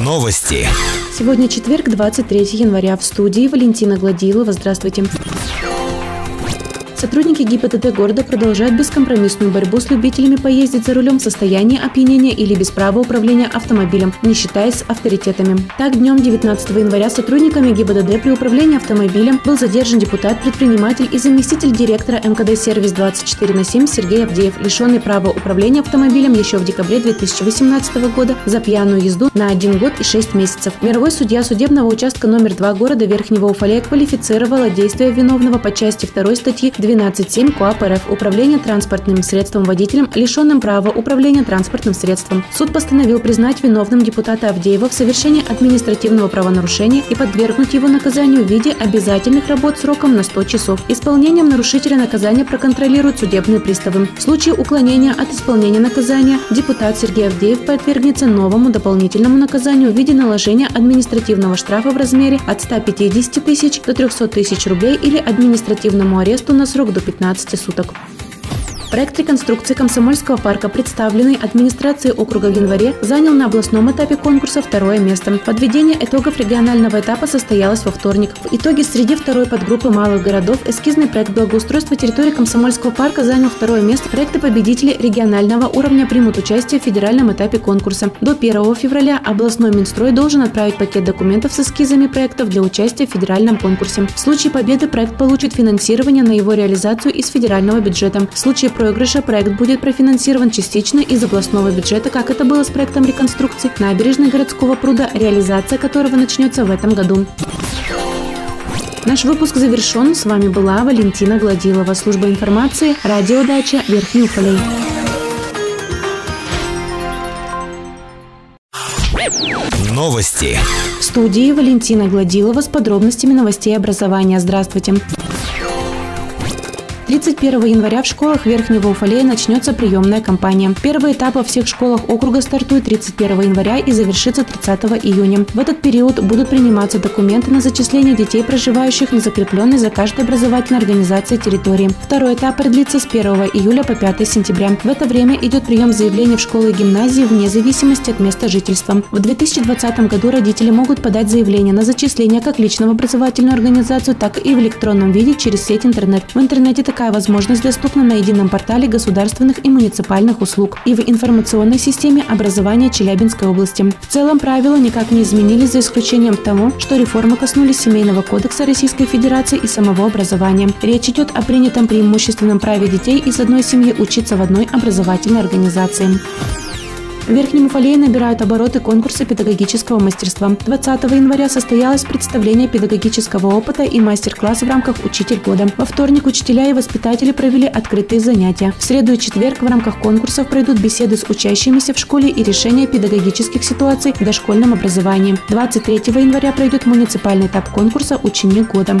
Новости. Сегодня четверг, 23 января. В студии Валентина Гладилова. Здравствуйте. Сотрудники ГИБДД города продолжают бескомпромиссную борьбу с любителями поездить за рулем в состоянии опьянения или без права управления автомобилем, не считаясь авторитетами. Так, днем 19 января сотрудниками ГИБДД при управлении автомобилем был задержан депутат, предприниматель и заместитель директора МКД «Сервис 24 на 7» Сергей Авдеев, лишенный права управления автомобилем еще в декабре 2018 года за пьяную езду на один год и шесть месяцев. Мировой судья судебного участка номер 2 города Верхнего Уфалея квалифицировала действия виновного по части 2 статьи 12.7 КОАП РФ «Управление транспортным средством водителем, лишенным права управления транспортным средством». Суд постановил признать виновным депутата Авдеева в совершении административного правонарушения и подвергнуть его наказанию в виде обязательных работ сроком на 100 часов. Исполнением нарушителя наказания проконтролируют судебные приставы. В случае уклонения от исполнения наказания депутат Сергей Авдеев подвергнется новому дополнительному наказанию в виде наложения административного штрафа в размере от 150 тысяч до 300 тысяч рублей или административному аресту на срок срок до 15 суток. Проект реконструкции Комсомольского парка, представленный администрацией округа в январе, занял на областном этапе конкурса второе место. Подведение итогов регионального этапа состоялось во вторник. В итоге среди второй подгруппы малых городов эскизный проект благоустройства территории Комсомольского парка занял второе место. Проекты победителей регионального уровня примут участие в федеральном этапе конкурса. До 1 февраля областной Минстрой должен отправить пакет документов с эскизами проектов для участия в федеральном конкурсе. В случае победы проект получит финансирование на его реализацию из федерального бюджета. В случае проигрыша проект будет профинансирован частично из областного бюджета, как это было с проектом реконструкции набережной городского пруда, реализация которого начнется в этом году. Наш выпуск завершен. С вами была Валентина Гладилова, служба информации, радиодача Верхний Уфалей. Новости. В студии Валентина Гладилова с подробностями новостей образования. Здравствуйте. 31 января в школах Верхнего Уфалея начнется приемная кампания. Первый этап во всех школах округа стартует 31 января и завершится 30 июня. В этот период будут приниматься документы на зачисление детей, проживающих на закрепленной за каждой образовательной организацией территории. Второй этап продлится с 1 июля по 5 сентября. В это время идет прием заявлений в школы и гимназии вне зависимости от места жительства. В 2020 году родители могут подать заявление на зачисление как лично в образовательную организацию, так и в электронном виде через сеть интернет. В интернете такая Такая возможность доступна на едином портале государственных и муниципальных услуг и в информационной системе образования Челябинской области. В целом правила никак не изменились за исключением того, что реформы коснулись Семейного кодекса Российской Федерации и самого образования. Речь идет о принятом преимущественном праве детей из одной семьи учиться в одной образовательной организации. В Верхнем Уфалее набирают обороты конкурса педагогического мастерства. 20 января состоялось представление педагогического опыта и мастер-класс в рамках «Учитель года». Во вторник учителя и воспитатели провели открытые занятия. В среду и четверг в рамках конкурсов пройдут беседы с учащимися в школе и решение педагогических ситуаций в дошкольном образовании. 23 января пройдет муниципальный этап конкурса «Ученик года».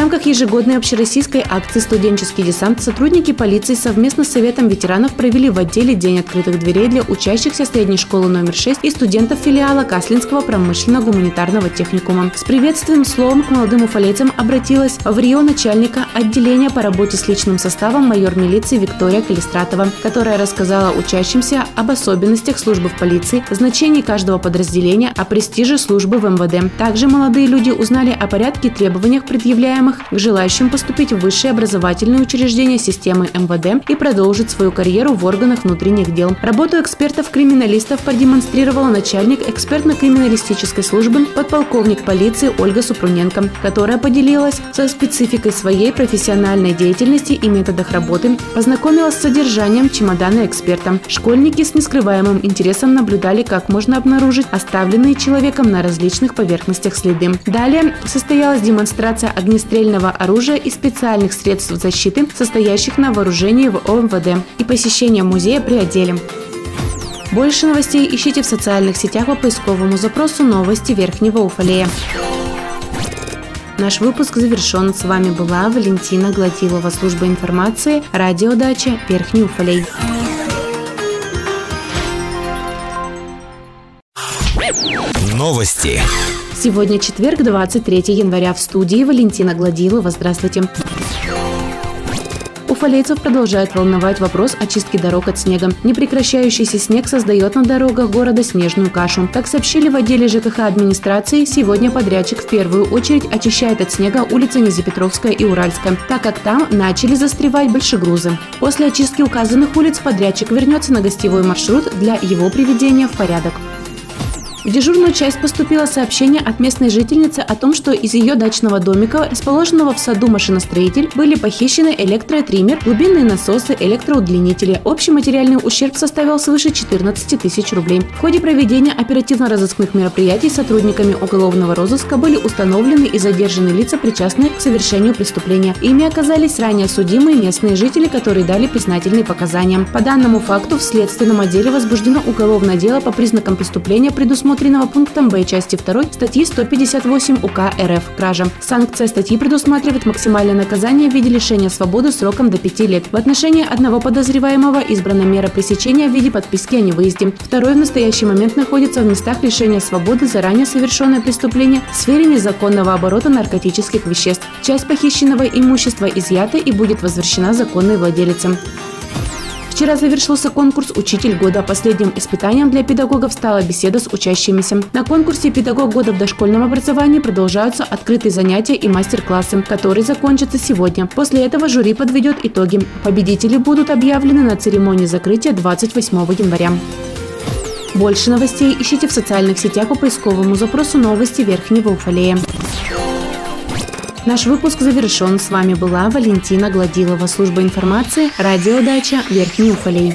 Рамках ежегодной общероссийской акции «Студенческий десант» сотрудники полиции совместно с Советом ветеранов провели в отделе День открытых дверей для учащихся средней школы номер 6 и студентов филиала Каслинского промышленно-гуманитарного техникума. С приветственным словом к молодым уфалейцам обратилась в Рио начальника отделения по работе с личным составом майор милиции Виктория Калистратова, которая рассказала учащимся об особенностях службы в полиции, значении каждого подразделения, о престиже службы в МВД. Также молодые люди узнали о порядке требованиях, предъявляемых обучаемых к желающим поступить в высшие образовательные учреждения системы МВД и продолжить свою карьеру в органах внутренних дел. Работу экспертов-криминалистов продемонстрировала начальник экспертно-криминалистической службы подполковник полиции Ольга Супруненко, которая поделилась со спецификой своей профессиональной деятельности и методах работы, познакомилась с содержанием чемодана эксперта. Школьники с нескрываемым интересом наблюдали, как можно обнаружить оставленные человеком на различных поверхностях следы. Далее состоялась демонстрация огнестрельного огнестрельного оружия и специальных средств защиты, состоящих на вооружении в ОМВД, и посещение музея при отделе. Больше новостей ищите в социальных сетях по поисковому запросу «Новости Верхнего Уфалея». Наш выпуск завершен. С вами была Валентина Гладилова, служба информации, радиодача Верхний Уфалей. Новости. Сегодня четверг, 23 января. В студии Валентина Гладилова. Здравствуйте. Уфалейцев продолжает волновать вопрос очистки дорог от снега. Непрекращающийся снег создает на дорогах города снежную кашу. Как сообщили в отделе ЖКХ администрации, сегодня подрядчик в первую очередь очищает от снега улицы Низепетровская и Уральская, так как там начали застревать большегрузы. После очистки указанных улиц подрядчик вернется на гостевой маршрут для его приведения в порядок. В дежурную часть поступило сообщение от местной жительницы о том, что из ее дачного домика, расположенного в саду машиностроитель, были похищены электротриммер, глубинные насосы, электроудлинители. Общий материальный ущерб составил свыше 14 тысяч рублей. В ходе проведения оперативно-розыскных мероприятий сотрудниками уголовного розыска были установлены и задержаны лица, причастные к совершению преступления. Ими оказались ранее судимые местные жители, которые дали признательные показания. По данному факту в следственном отделе возбуждено уголовное дело по признакам преступления, предусмотренного предусмотренного пунктом Б части 2 статьи 158 УК РФ «Кража». Санкция статьи предусматривает максимальное наказание в виде лишения свободы сроком до 5 лет. В отношении одного подозреваемого избрана мера пресечения в виде подписки о невыезде. Второй в настоящий момент находится в местах лишения свободы за ранее совершенное преступление в сфере незаконного оборота наркотических веществ. Часть похищенного имущества изъята и будет возвращена законной владелицам. Вчера завершился конкурс «Учитель года». Последним испытанием для педагогов стала беседа с учащимися. На конкурсе «Педагог года в дошкольном образовании» продолжаются открытые занятия и мастер-классы, которые закончатся сегодня. После этого жюри подведет итоги. Победители будут объявлены на церемонии закрытия 28 января. Больше новостей ищите в социальных сетях по поисковому запросу «Новости Верхнего Уфалея». Наш выпуск завершен. С вами была Валентина Гладилова, служба информации, радиодача Верхний Уфалей.